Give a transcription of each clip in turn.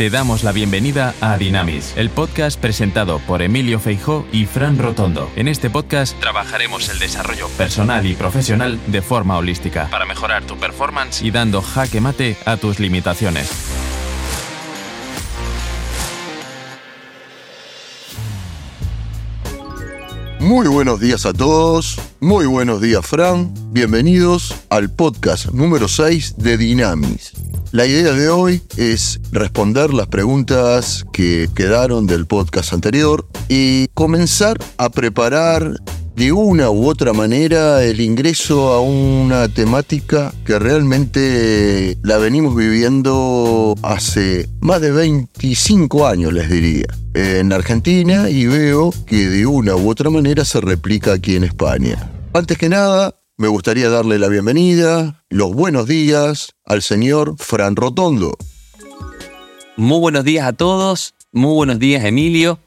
Te damos la bienvenida a Dynamis, el podcast presentado por Emilio Feijó y Fran Rotondo. En este podcast trabajaremos el desarrollo personal y profesional de forma holística para mejorar tu performance y dando jaque mate a tus limitaciones. Muy buenos días a todos, muy buenos días Fran, bienvenidos al podcast número 6 de Dynamis. La idea de hoy es responder las preguntas que quedaron del podcast anterior y comenzar a preparar de una u otra manera el ingreso a una temática que realmente la venimos viviendo hace más de 25 años, les diría, en Argentina y veo que de una u otra manera se replica aquí en España. Antes que nada, me gustaría darle la bienvenida, los buenos días al señor Fran Rotondo. Muy buenos días a todos, muy buenos días Emilio.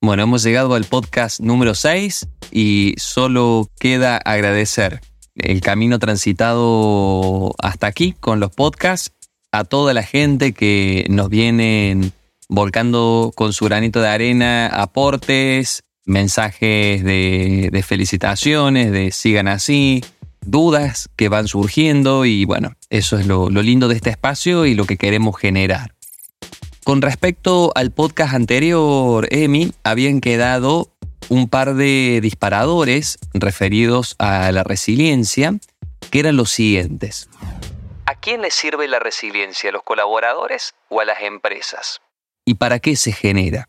Bueno, hemos llegado al podcast número 6 y solo queda agradecer el camino transitado hasta aquí con los podcasts, a toda la gente que nos viene volcando con su granito de arena aportes, mensajes de, felicitaciones, de sigan así, dudas que van surgiendo y bueno, eso es lo, lo lindo de este espacio y lo que queremos generar. Con respecto al podcast anterior, Emi, habían quedado un par de disparadores referidos a la resiliencia, que eran los siguientes. ¿A quién le sirve la resiliencia? ¿A los colaboradores o a las empresas? ¿Y para qué se genera?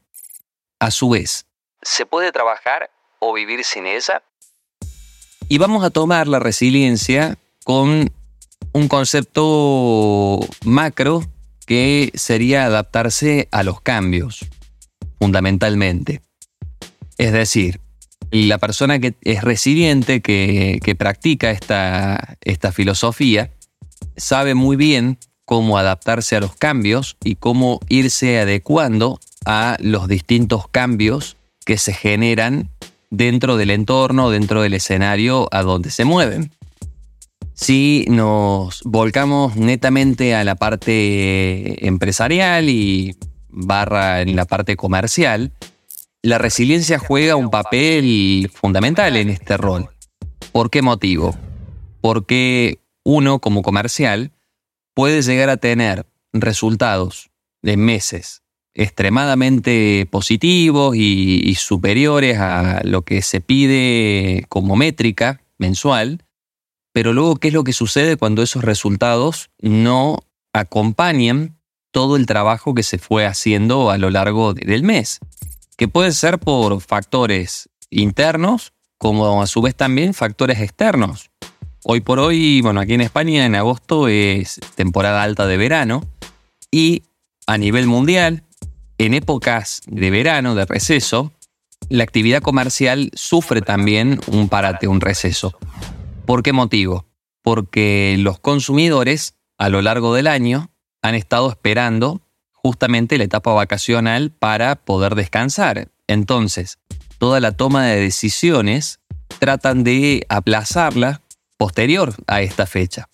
A su vez, ¿Se puede trabajar o vivir sin ella? Y vamos a tomar la resiliencia con un concepto macro que sería adaptarse a los cambios, fundamentalmente. Es decir, la persona que es resiliente, que, practica esta, esta filosofía, sabe muy bien cómo adaptarse a los cambios y cómo irse adecuando a los distintos cambios que se generan dentro del entorno, dentro del escenario a donde se mueven. Si nos volcamos netamente a la parte empresarial y barra en la parte comercial, la resiliencia juega un papel fundamental en este rol. ¿Por qué motivo? Porque uno como comercial puede llegar a tener resultados de meses, extremadamente positivos y, superiores a lo que se pide como métrica mensual, pero luego, ¿qué es lo que sucede cuando esos resultados no acompañan todo el trabajo que se fue haciendo a lo largo del mes? Que puede ser por factores internos, como a su vez también factores externos. Hoy por hoy, bueno, aquí en España en agosto es temporada alta de verano y a nivel mundial en épocas de verano, de receso, la actividad comercial sufre también un parate, un receso. ¿Por qué motivo? Porque los consumidores a lo largo del año han estado esperando justamente la etapa vacacional para poder descansar. Entonces, toda la toma de decisiones tratan de aplazarla posterior a esta fecha.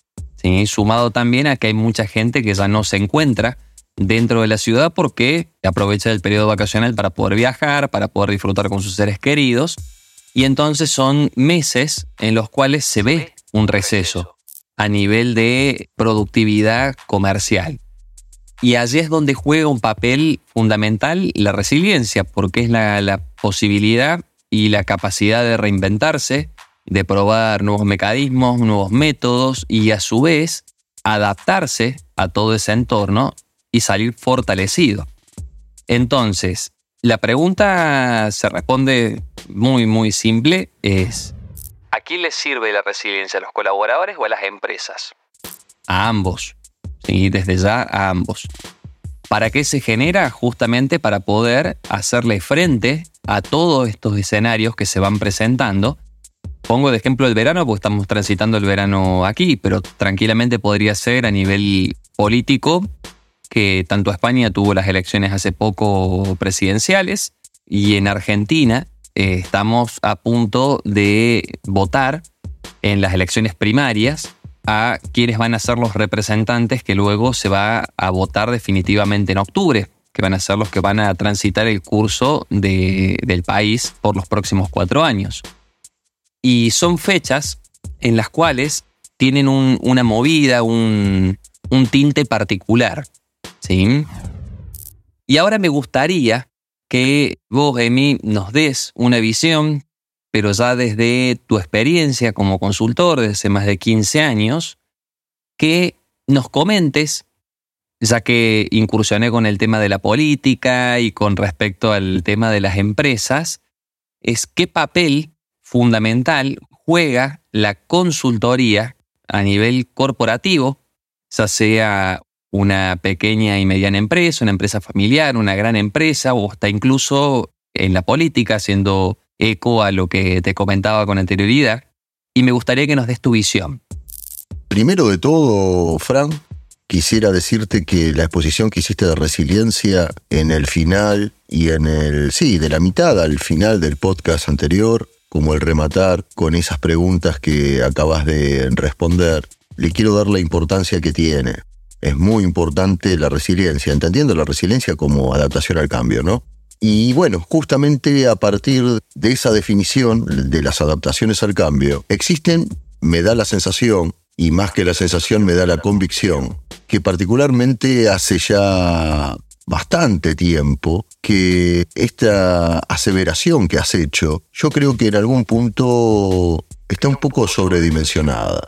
Sumado también a que hay mucha gente que ya no se encuentra dentro de la ciudad porque aprovecha el periodo vacacional para poder viajar, para poder disfrutar con sus seres queridos. Y entonces son meses en los cuales se ve un receso a nivel de productividad comercial. Y allí es donde juega un papel fundamental la resiliencia, porque es la, la posibilidad y la capacidad de reinventarse, de probar nuevos mecanismos, nuevos métodos y a su vez adaptarse a todo ese entorno y salir fortalecido. Entonces, la pregunta se responde muy, muy simple, es, ¿a quién les sirve la resiliencia? ¿A los colaboradores o a las empresas? A ambos, ¿sí? desde ya a ambos. ¿Para qué se genera? Justamente para poder hacerle frente a todos estos escenarios que se van presentando. Pongo de ejemplo el verano porque estamos transitando el verano aquí, pero tranquilamente podría ser a nivel político que tanto España tuvo las elecciones hace poco presidenciales y en Argentina eh, estamos a punto de votar en las elecciones primarias a quienes van a ser los representantes que luego se va a votar definitivamente en octubre, que van a ser los que van a transitar el curso del país por los próximos cuatro años. Y son fechas en las cuales tienen una movida, un, un tinte particular. ¿Sí? Y ahora me gustaría que vos, Emi, nos des una visión, pero ya desde tu experiencia como consultor desde hace más de 15 años, que nos comentes, ya que incursioné con el tema de la política y con respecto al tema de las empresas, es qué papel fundamental juega la consultoría a nivel corporativo, ya sea una pequeña y mediana empresa, una empresa familiar, una gran empresa o hasta incluso en la política, haciendo eco a lo que te comentaba con anterioridad. Y me gustaría que nos des tu visión. Primero de todo, Fran, quisiera decirte que la exposición que hiciste de resiliencia en el final y en el, sí, de la mitad al final del podcast anterior, como el rematar con esas preguntas que acabas de responder, le quiero dar la importancia que tiene es muy importante la resiliencia, entendiendo la resiliencia como adaptación al cambio, ¿no? Y bueno, justamente a partir de esa definición de las adaptaciones al cambio, existen, me da la sensación, y más que la sensación me da la convicción, que particularmente hace ya bastante tiempo que esta aseveración que has hecho, yo creo que en algún punto está un poco sobredimensionada.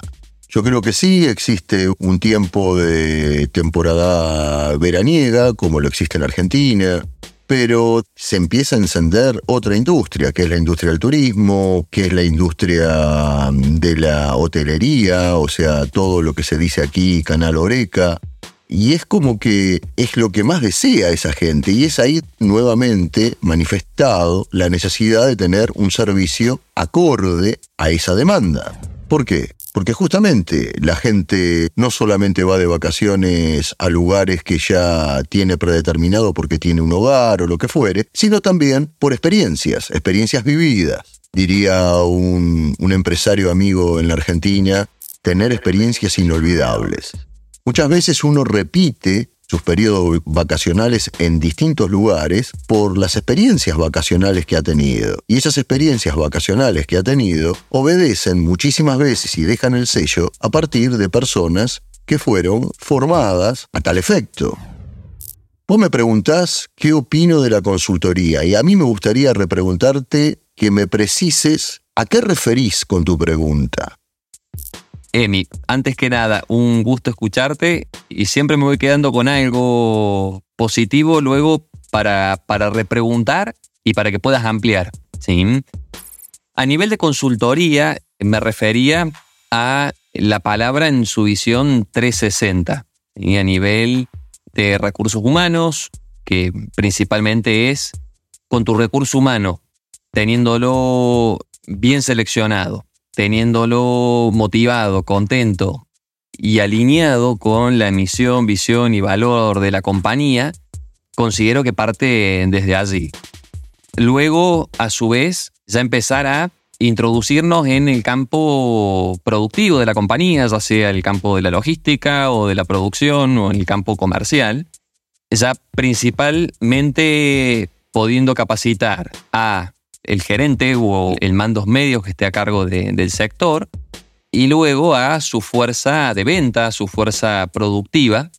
Yo creo que sí existe un tiempo de temporada veraniega, como lo existe en Argentina, pero se empieza a encender otra industria, que es la industria del turismo, que es la industria de la hotelería, o sea, todo lo que se dice aquí, Canal Oreca. Y es como que es lo que más desea esa gente y es ahí nuevamente manifestado la necesidad de tener un servicio acorde a esa demanda. ¿Por qué? Porque justamente la gente no solamente va de vacaciones a lugares que ya tiene predeterminado porque tiene un hogar o lo que fuere, sino también por experiencias, experiencias vividas. Diría un, un empresario amigo en la Argentina, tener experiencias inolvidables. Muchas veces uno repite sus periodos vacacionales en distintos lugares por las experiencias vacacionales que ha tenido. Y esas experiencias vacacionales que ha tenido obedecen muchísimas veces y dejan el sello a partir de personas que fueron formadas a tal efecto. Vos me preguntás qué opino de la consultoría y a mí me gustaría repreguntarte que me precises a qué referís con tu pregunta. Emi, antes que nada, un gusto escucharte y siempre me voy quedando con algo positivo luego para, para repreguntar y para que puedas ampliar. ¿sí? A nivel de consultoría, me refería a la palabra en su visión 360 y a nivel de recursos humanos, que principalmente es con tu recurso humano, teniéndolo bien seleccionado, teniéndolo motivado, contento y alineado con la misión, visión y valor de la compañía, considero que parte desde allí. Luego, a su vez, ya empezar a introducirnos en el campo productivo de la compañía, ya sea el campo de la logística o de la producción o en el campo comercial, ya principalmente pudiendo capacitar a el gerente o el mandos medios que esté a cargo del sector y luego a su fuerza de venta, su fuerza productiva,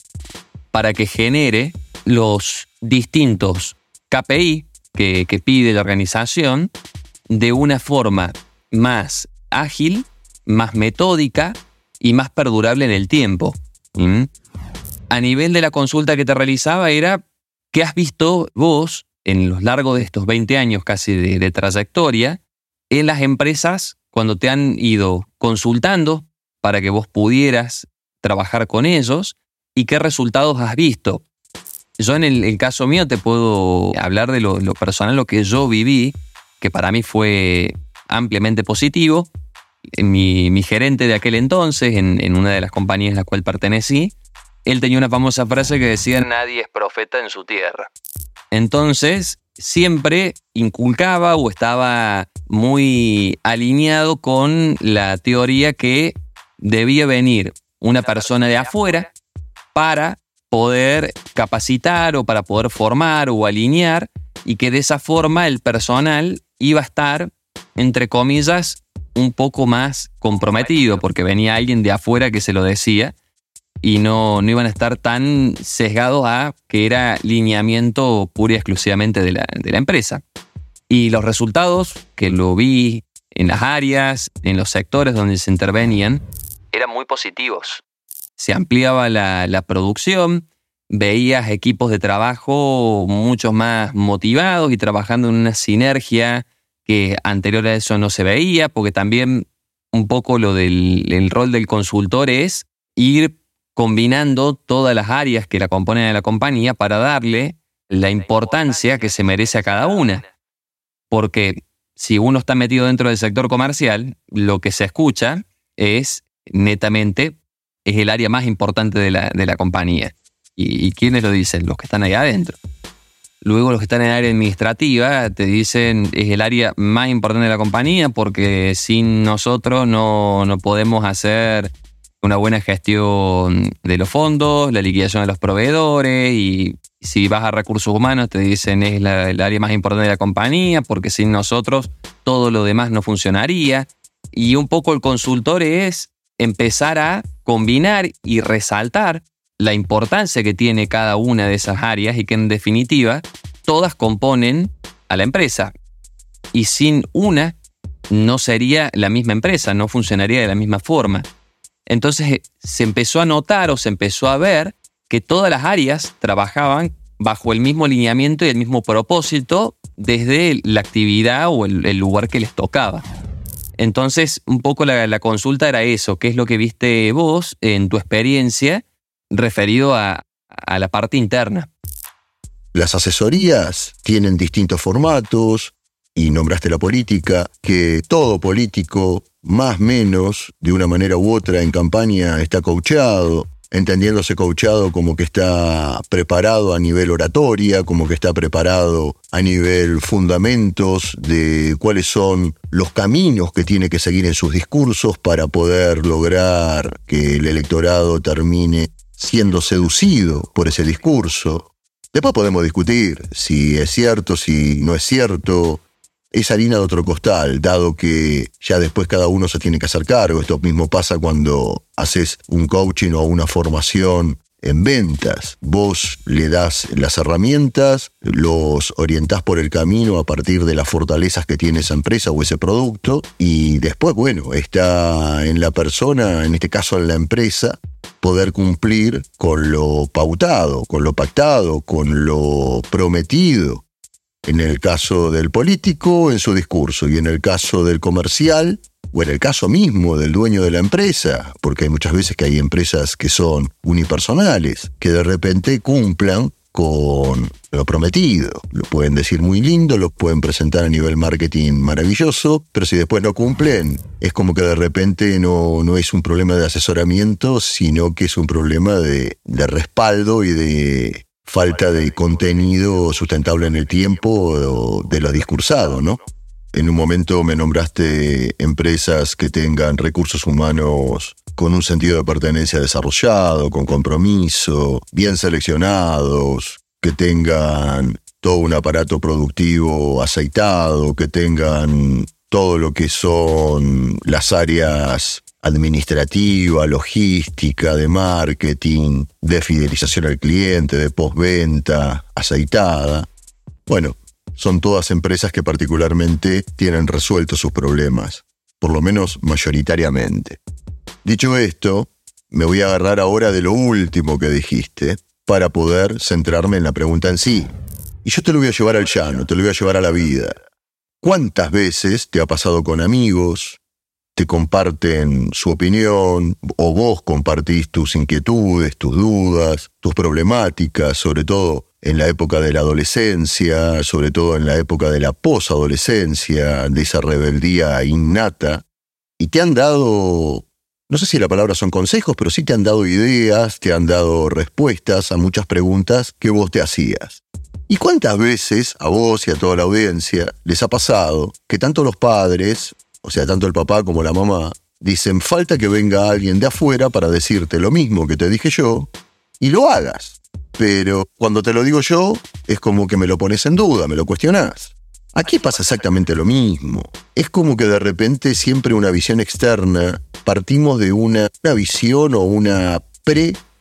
para que genere los distintos KPI que, pide la organización de una forma más ágil, más metódica y más perdurable en el tiempo. ¿Mm? A nivel de la consulta que te realizaba era, ¿qué has visto vos en los largos de estos 20 años casi de, trayectoria en las empresas cuando te han ido consultando para que vos pudieras trabajar con ellos y qué resultados has visto. Yo en el, caso mío te puedo hablar de lo, personal, lo que yo viví, que para mí fue ampliamente positivo. Mi, gerente de aquel entonces, en, en, una de las compañías a la cual pertenecí, él tenía una famosa frase que decía, nadie es profeta en su tierra. Entonces, siempre inculcaba o estaba muy alineado con la teoría que debía venir una persona de afuera para poder capacitar o para poder formar o alinear y que de esa forma el personal iba a estar, entre comillas, un poco más comprometido, porque venía alguien de afuera que se lo decía y no, no iban a estar tan sesgados a que era lineamiento pura y exclusivamente de la, de la empresa. Y los resultados, que lo vi en las áreas, en los sectores donde se intervenían, eran muy positivos. Se ampliaba la, la producción, veías equipos de trabajo mucho más motivados y trabajando en una sinergia que anterior a eso no se veía, porque también un poco lo del el rol del consultor es ir combinando todas las áreas que la componen de la compañía para darle la importancia que se merece a cada una. Porque si uno está metido dentro del sector comercial, lo que se escucha es netamente, es el área más importante de la, de la compañía. ¿Y, ¿Y quiénes lo dicen? Los que están ahí adentro. Luego los que están en el área administrativa te dicen es el área más importante de la compañía porque sin nosotros no, no podemos hacer una buena gestión de los fondos, la liquidación de los proveedores y si vas a recursos humanos te dicen es el área más importante de la compañía porque sin nosotros todo lo demás no funcionaría. Y un poco el consultor es empezar a combinar y resaltar la importancia que tiene cada una de esas áreas y que en definitiva todas componen a la empresa. Y sin una no sería la misma empresa, no funcionaría de la misma forma. Entonces eh, se empezó a notar o se empezó a ver que todas las áreas trabajaban bajo el mismo lineamiento y el mismo propósito desde la actividad o el, lugar que les tocaba. Entonces, un poco la, consulta era eso, ¿qué es lo que viste vos en tu experiencia referido a la parte interna? Las asesorías tienen distintos formatos, y nombraste la política, que todo político, más menos, de una manera u otra en campaña, está coachado, entendiéndose coachado como que está preparado a nivel oratoria, como que está preparado a nivel fundamentos de cuáles son los caminos que tiene que seguir en sus discursos para poder lograr que el electorado termine siendo seducido por ese discurso. Después podemos discutir si es cierto, si no es cierto, es harina de otro costal, dado que ya después cada uno se tiene que hacer cargo. Esto mismo pasa cuando haces un coaching o una formación en ventas. Vos le das las herramientas, los orientás por el camino a partir de las fortalezas que tiene esa empresa o ese producto y después, bueno, está en la persona, en este caso en la empresa, poder cumplir con lo pautado, con lo pactado, con lo prometido en el caso del político, en su discurso, y en el caso del comercial, o en el caso mismo del dueño de la empresa, porque hay muchas veces que hay empresas que son unipersonales, que de repente cumplan con lo prometido. Lo pueden decir muy lindo, lo pueden presentar a nivel marketing maravilloso, pero si después no cumplen, es como que de repente no, no es un problema de asesoramiento, sino que es un problema de, de respaldo y de falta de contenido sustentable en el tiempo de lo discursado, ¿no? En un momento me nombraste empresas que tengan recursos humanos con un sentido de pertenencia desarrollado, con compromiso, bien seleccionados, que tengan todo un aparato productivo aceitado, que tengan todo lo que son las áreas administrativa, logística, de marketing, de fidelización al cliente, de postventa, aceitada. Bueno, son todas empresas que particularmente tienen resueltos sus problemas, por lo menos mayoritariamente. Dicho esto, me voy a agarrar ahora de lo último que dijiste para poder centrarme en la pregunta en sí. Y yo te lo voy a llevar al llano, te lo voy a llevar a la vida. ¿Cuántas veces te ha pasado con amigos, te comparten su opinión o vos compartís tus inquietudes, tus dudas, tus problemáticas, sobre todo en la época de la adolescencia, sobre todo en la época de la posadolescencia, de esa rebeldía innata, y te han dado, no sé si la palabra son consejos, pero sí te han dado ideas, te han dado respuestas a muchas preguntas que vos te hacías. ¿Y cuántas veces a vos y a toda la audiencia les ha pasado que tanto los padres o sea, tanto el papá como la mamá, dicen, falta que venga alguien de afuera para decirte lo mismo que te dije yo y lo hagas. Pero cuando te lo digo yo, es como que me lo pones en duda, me lo cuestionás. Aquí pasa exactamente lo mismo. Es como que de repente siempre una visión externa, partimos de una, una visión o una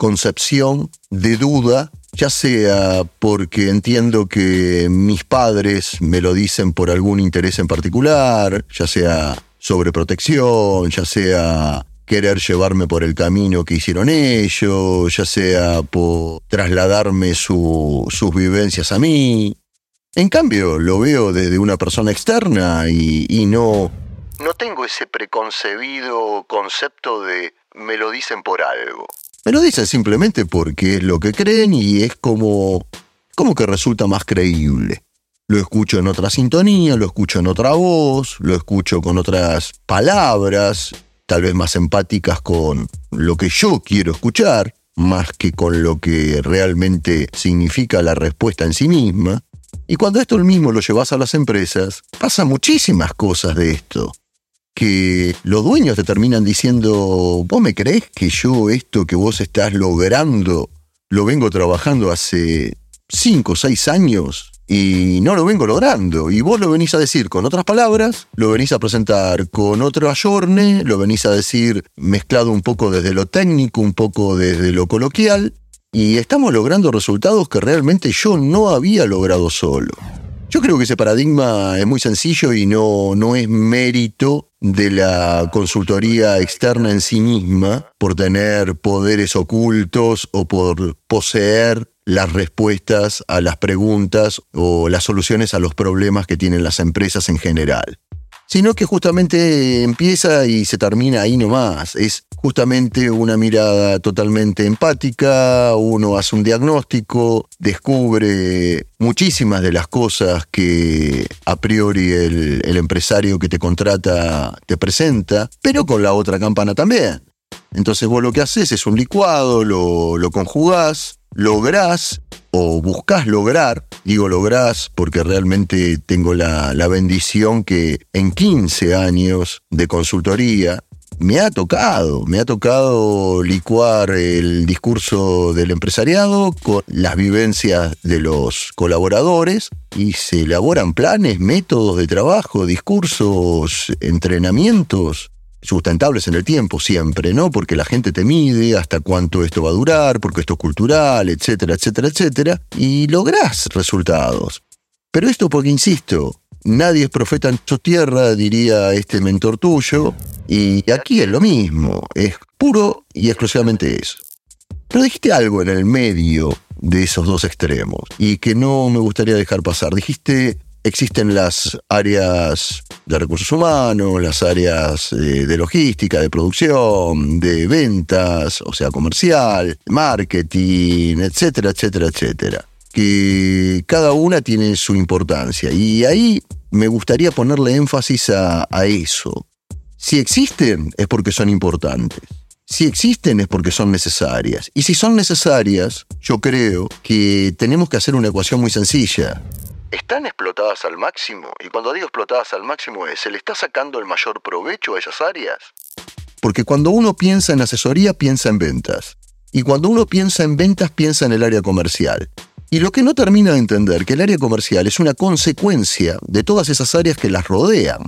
preconcepción de duda ya sea porque entiendo que mis padres me lo dicen por algún interés en particular, ya sea sobre protección, ya sea querer llevarme por el camino que hicieron ellos, ya sea por trasladarme sus vivencias a mí. En cambio, lo veo desde una persona externa y, y no... No tengo ese preconcebido concepto de me lo dicen por algo. Me lo dicen simplemente porque es lo que creen y es como, como que resulta más creíble. Lo escucho en otra sintonía, lo escucho en otra voz, lo escucho con otras palabras, tal vez más empáticas con lo que yo quiero escuchar, más que con lo que realmente significa la respuesta en sí misma. Y cuando esto mismo lo llevas a las empresas, pasa muchísimas cosas de esto que los dueños te terminan diciendo, ¿vos me crees que yo esto que vos estás logrando lo vengo trabajando hace 5 o 6 años y no lo vengo logrando? Y vos lo venís a decir con otras palabras, lo venís a presentar con otro ayorne, lo venís a decir mezclado un poco desde lo técnico, un poco desde lo coloquial, y estamos logrando resultados que realmente yo no había logrado solo. Yo creo que ese paradigma es muy sencillo y no, no es mérito de la consultoría externa en sí misma por tener poderes ocultos o por poseer las respuestas a las preguntas o las soluciones a los problemas que tienen las empresas en general sino que justamente empieza y se termina ahí nomás. Es justamente una mirada totalmente empática, uno hace un diagnóstico, descubre muchísimas de las cosas que a priori el, empresario que te contrata te presenta, pero con la otra campana también. Entonces vos lo que haces es un licuado, lo, lo conjugás, lográs o buscas lograr, digo lográs porque realmente tengo la, la bendición que en 15 años de consultoría me ha tocado, me ha tocado licuar el discurso del empresariado con las vivencias de los colaboradores y se elaboran planes, métodos de trabajo, discursos, entrenamientos sustentables en el tiempo siempre, ¿no? Porque la gente te mide hasta cuánto esto va a durar, porque esto es cultural, etcétera, etcétera, etcétera, y lográs resultados. Pero esto porque, insisto, nadie es profeta en su tierra, diría este mentor tuyo, y aquí es lo mismo, es puro y exclusivamente eso. Pero dijiste algo en el medio de esos dos extremos y que no me gustaría dejar pasar. Dijiste existen las áreas de recursos humanos, las áreas eh, de logística, de producción, de ventas, o sea, comercial, marketing, etcétera, etcétera, etcétera. Que cada una tiene su importancia. Y ahí me gustaría ponerle énfasis a, a eso. Si existen es porque son importantes. Si existen es porque son necesarias. Y si son necesarias, yo creo que tenemos que hacer una ecuación muy sencilla están explotadas al máximo. Y cuando digo explotadas al máximo es, ¿se le está sacando el mayor provecho a esas áreas? Porque cuando uno piensa en asesoría, piensa en ventas. Y cuando uno piensa en ventas, piensa en el área comercial. Y lo que no termina de entender, que el área comercial es una consecuencia de todas esas áreas que las rodean.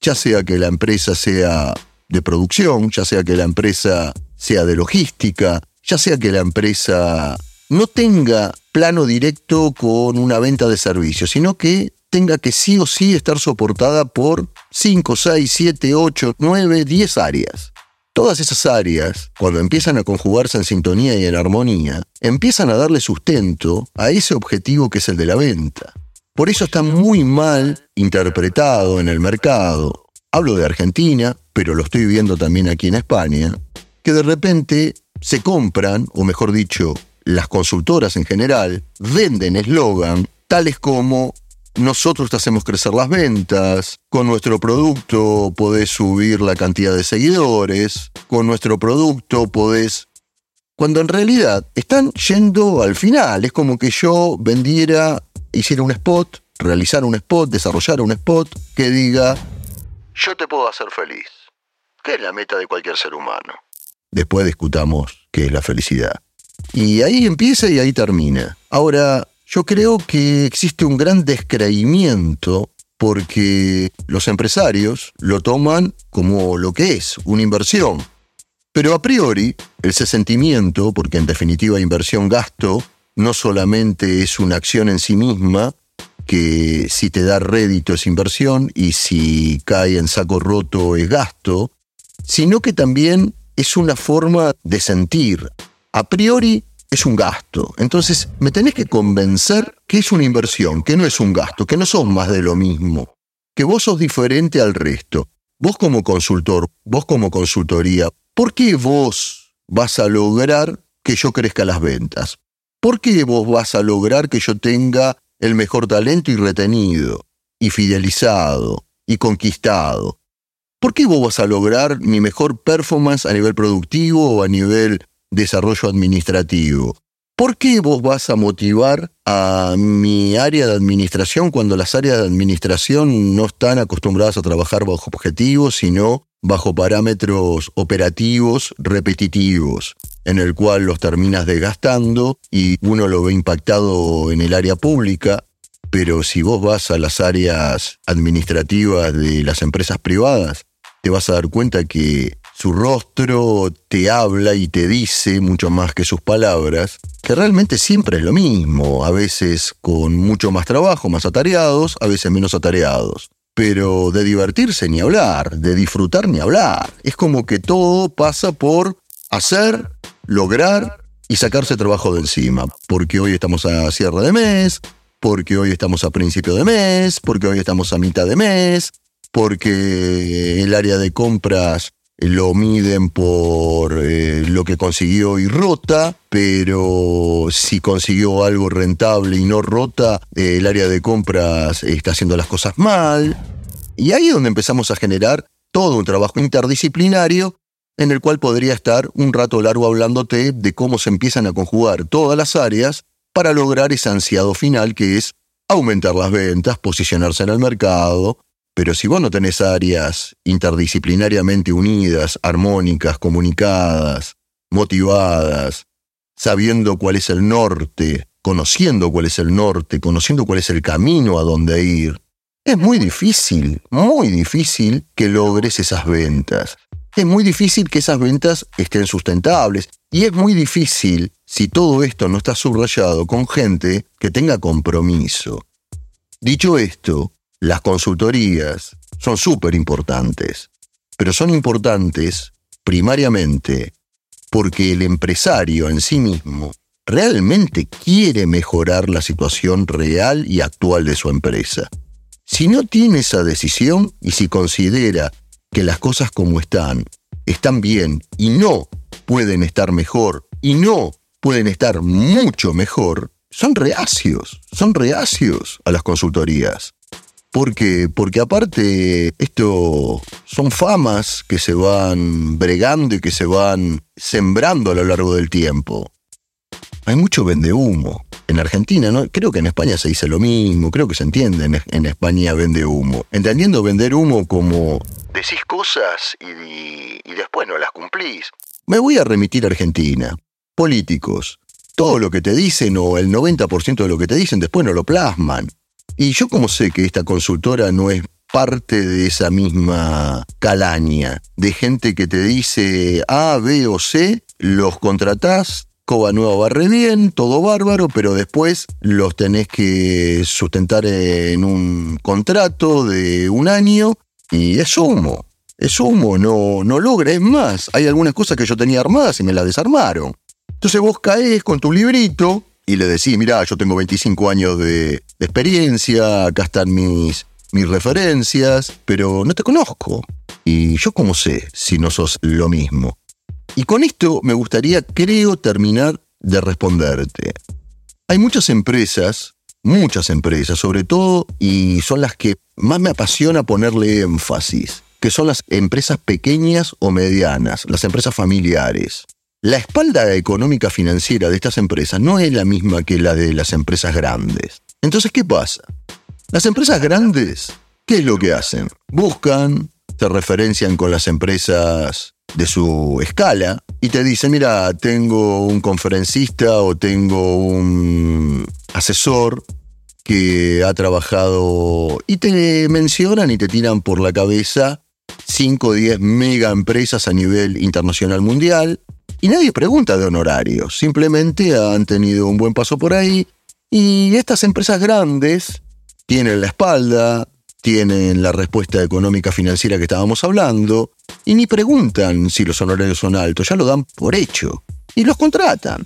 Ya sea que la empresa sea de producción, ya sea que la empresa sea de logística, ya sea que la empresa no tenga plano directo con una venta de servicios, sino que tenga que sí o sí estar soportada por 5, 6, 7, 8, 9, 10 áreas. Todas esas áreas, cuando empiezan a conjugarse en sintonía y en armonía, empiezan a darle sustento a ese objetivo que es el de la venta. Por eso está muy mal interpretado en el mercado. Hablo de Argentina, pero lo estoy viendo también aquí en España, que de repente se compran, o mejor dicho, las consultoras en general venden eslogan tales como nosotros te hacemos crecer las ventas, con nuestro producto podés subir la cantidad de seguidores, con nuestro producto podés... Cuando en realidad están yendo al final, es como que yo vendiera, hiciera un spot, realizara un spot, desarrollara un spot que diga, yo te puedo hacer feliz. ¿Qué es la meta de cualquier ser humano? Después discutamos qué es la felicidad. Y ahí empieza y ahí termina. Ahora, yo creo que existe un gran descreimiento porque los empresarios lo toman como lo que es, una inversión. Pero a priori, ese sentimiento, porque en definitiva inversión-gasto, no solamente es una acción en sí misma, que si te da rédito es inversión y si cae en saco roto es gasto, sino que también es una forma de sentir. A priori es un gasto. Entonces, me tenés que convencer que es una inversión, que no es un gasto, que no sos más de lo mismo, que vos sos diferente al resto. Vos como consultor, vos como consultoría, ¿por qué vos vas a lograr que yo crezca las ventas? ¿Por qué vos vas a lograr que yo tenga el mejor talento y retenido, y fidelizado, y conquistado? ¿Por qué vos vas a lograr mi mejor performance a nivel productivo o a nivel desarrollo administrativo. ¿Por qué vos vas a motivar a mi área de administración cuando las áreas de administración no están acostumbradas a trabajar bajo objetivos, sino bajo parámetros operativos repetitivos, en el cual los terminas desgastando y uno lo ve impactado en el área pública, pero si vos vas a las áreas administrativas de las empresas privadas, te vas a dar cuenta que su rostro te habla y te dice mucho más que sus palabras, que realmente siempre es lo mismo, a veces con mucho más trabajo, más atareados, a veces menos atareados. Pero de divertirse ni hablar, de disfrutar ni hablar. Es como que todo pasa por hacer, lograr y sacarse trabajo de encima. Porque hoy estamos a cierre de mes, porque hoy estamos a principio de mes, porque hoy estamos a mitad de mes, porque el área de compras lo miden por eh, lo que consiguió y rota, pero si consiguió algo rentable y no rota, eh, el área de compras está haciendo las cosas mal. Y ahí es donde empezamos a generar todo un trabajo interdisciplinario en el cual podría estar un rato largo hablándote de cómo se empiezan a conjugar todas las áreas para lograr ese ansiado final que es aumentar las ventas, posicionarse en el mercado, pero si vos no tenés áreas interdisciplinariamente unidas, armónicas, comunicadas, motivadas, sabiendo cuál es el norte, conociendo cuál es el norte, conociendo cuál es el camino a dónde ir, es muy difícil, muy difícil que logres esas ventas. Es muy difícil que esas ventas estén sustentables. Y es muy difícil si todo esto no está subrayado con gente que tenga compromiso. Dicho esto, las consultorías son súper importantes, pero son importantes primariamente porque el empresario en sí mismo realmente quiere mejorar la situación real y actual de su empresa. Si no tiene esa decisión y si considera que las cosas como están están bien y no pueden estar mejor y no pueden estar mucho mejor, son reacios, son reacios a las consultorías. ¿Por qué? Porque aparte, esto son famas que se van bregando y que se van sembrando a lo largo del tiempo. Hay mucho vende humo. En Argentina, ¿no? creo que en España se dice lo mismo, creo que se entiende en, en España vende humo. Entendiendo vender humo como decís cosas y, y después no las cumplís. Me voy a remitir a Argentina. Políticos. Todo lo que te dicen o el 90% de lo que te dicen después no lo plasman. Y yo como sé que esta consultora no es parte de esa misma calaña, de gente que te dice A, B o C, los contratás, Coba Nueva barre bien, todo bárbaro, pero después los tenés que sustentar en un contrato de un año y es humo. Es humo, no, no logra, es más. Hay algunas cosas que yo tenía armadas y me las desarmaron. Entonces vos caes con tu librito y le decís, mira, yo tengo 25 años de, experiencia, acá están mis, mis referencias, pero no te conozco. Y yo cómo sé si no sos lo mismo. Y con esto me gustaría, creo, terminar de responderte. Hay muchas empresas, muchas empresas sobre todo, y son las que más me apasiona ponerle énfasis, que son las empresas pequeñas o medianas, las empresas familiares. La espalda económica financiera de estas empresas no es la misma que la de las empresas grandes. Entonces, ¿qué pasa? Las empresas grandes, ¿qué es lo que hacen? Buscan se referencian con las empresas de su escala y te dicen, mira, tengo un conferencista o tengo un asesor que ha trabajado y te mencionan y te tiran por la cabeza 5 o 10 mega empresas a nivel internacional mundial y nadie pregunta de honorarios, simplemente han tenido un buen paso por ahí y estas empresas grandes tienen la espalda, tienen la respuesta económica financiera que estábamos hablando y ni preguntan si los honorarios son altos, ya lo dan por hecho y los contratan.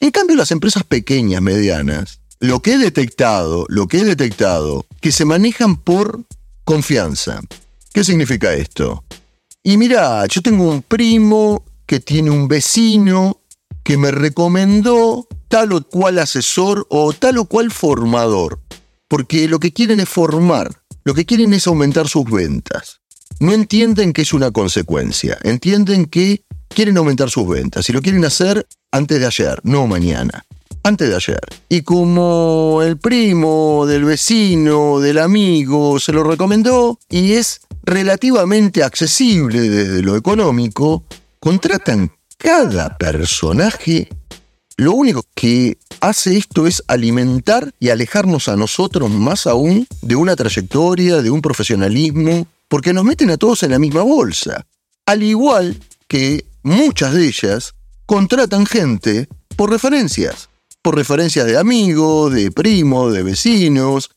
En cambio, las empresas pequeñas, medianas, lo que he detectado, lo que he detectado, que se manejan por confianza. ¿Qué significa esto? Y mira, yo tengo un primo que tiene un vecino que me recomendó tal o cual asesor o tal o cual formador, porque lo que quieren es formar, lo que quieren es aumentar sus ventas. No entienden que es una consecuencia, entienden que quieren aumentar sus ventas y lo quieren hacer antes de ayer, no mañana, antes de ayer. Y como el primo del vecino, del amigo, se lo recomendó y es relativamente accesible desde lo económico, contratan cada personaje. Lo único que hace esto es alimentar y alejarnos a nosotros más aún de una trayectoria, de un profesionalismo, porque nos meten a todos en la misma bolsa. Al igual que muchas de ellas contratan gente por referencias, por referencias de amigos, de primos, de vecinos,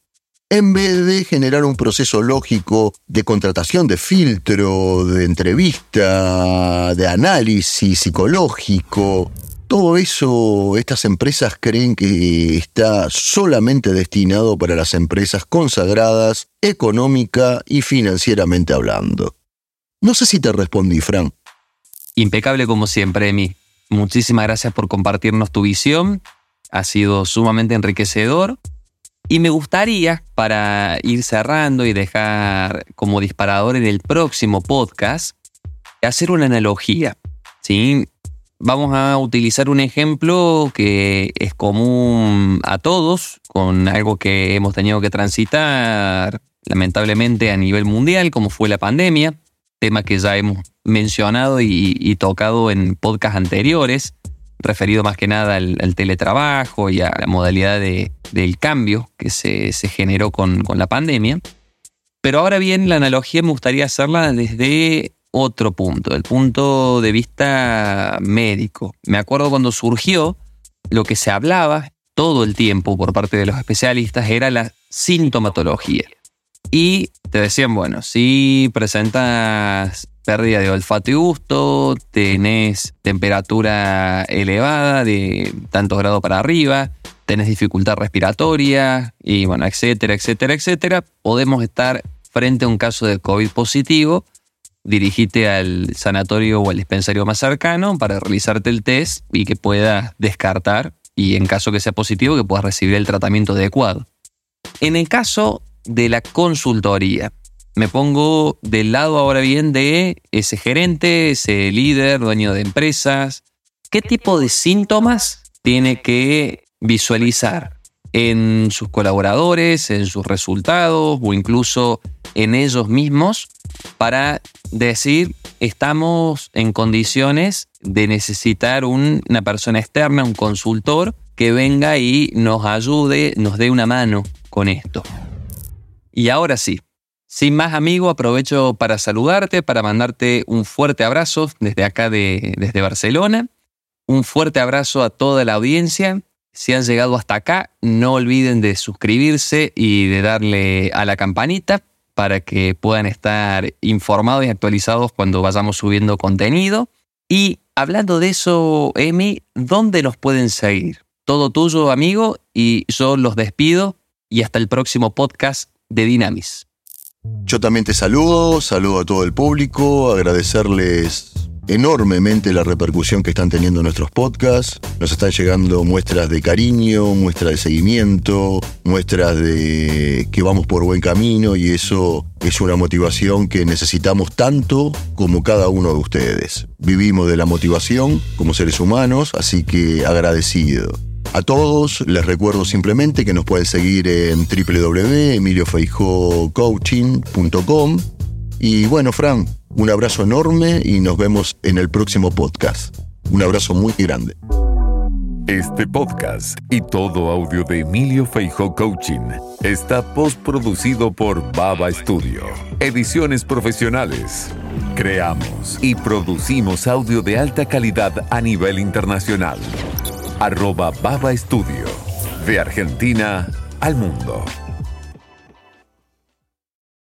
en vez de generar un proceso lógico de contratación, de filtro, de entrevista, de análisis psicológico, todo eso, estas empresas creen que está solamente destinado para las empresas consagradas económica y financieramente hablando. No sé si te respondí, Fran. Impecable como siempre, Emi. Muchísimas gracias por compartirnos tu visión. Ha sido sumamente enriquecedor. Y me gustaría, para ir cerrando y dejar como disparador en el próximo podcast, hacer una analogía. ¿sí? vamos a utilizar un ejemplo que es común a todos, con algo que hemos tenido que transitar lamentablemente a nivel mundial, como fue la pandemia, tema que ya hemos mencionado y, tocado en podcasts anteriores, referido más que nada al, teletrabajo y a la modalidad del cambio que se, generó con, con la pandemia. Pero ahora bien, la analogía me gustaría hacerla desde otro punto, el punto de vista médico. Me acuerdo cuando surgió, lo que se hablaba todo el tiempo por parte de los especialistas era la sintomatología. Y te decían, bueno, si presentas pérdida de olfato y gusto, tenés temperatura elevada de tantos grados para arriba, tenés dificultad respiratoria y bueno, etcétera, etcétera, etcétera, podemos estar frente a un caso de COVID positivo dirigite al sanatorio o al dispensario más cercano para realizarte el test y que puedas descartar y en caso que sea positivo que puedas recibir el tratamiento adecuado. En el caso de la consultoría, me pongo del lado ahora bien de ese gerente, ese líder, dueño de empresas. ¿Qué tipo de síntomas tiene que visualizar en sus colaboradores, en sus resultados o incluso en ellos mismos para decir estamos en condiciones de necesitar una persona externa, un consultor, que venga y nos ayude, nos dé una mano con esto. Y ahora sí, sin más amigo, aprovecho para saludarte, para mandarte un fuerte abrazo desde acá, de, desde Barcelona. Un fuerte abrazo a toda la audiencia. Si han llegado hasta acá, no olviden de suscribirse y de darle a la campanita para que puedan estar informados y actualizados cuando vayamos subiendo contenido. Y hablando de eso, Emi, ¿dónde nos pueden seguir? Todo tuyo, amigo, y yo los despido y hasta el próximo podcast de Dynamis. Yo también te saludo, saludo a todo el público, agradecerles enormemente la repercusión que están teniendo nuestros podcasts. Nos están llegando muestras de cariño, muestras de seguimiento, muestras de que vamos por buen camino y eso es una motivación que necesitamos tanto como cada uno de ustedes. Vivimos de la motivación como seres humanos, así que agradecido. A todos les recuerdo simplemente que nos pueden seguir en www.emiliofeijocoaching.com Y bueno, Fran, un abrazo enorme y nos vemos en el próximo podcast. Un abrazo muy grande. Este podcast y todo audio de Emilio Feijo Coaching está postproducido por Baba Studio. Ediciones profesionales. Creamos y producimos audio de alta calidad a nivel internacional. Arroba Baba Studio. De Argentina al mundo.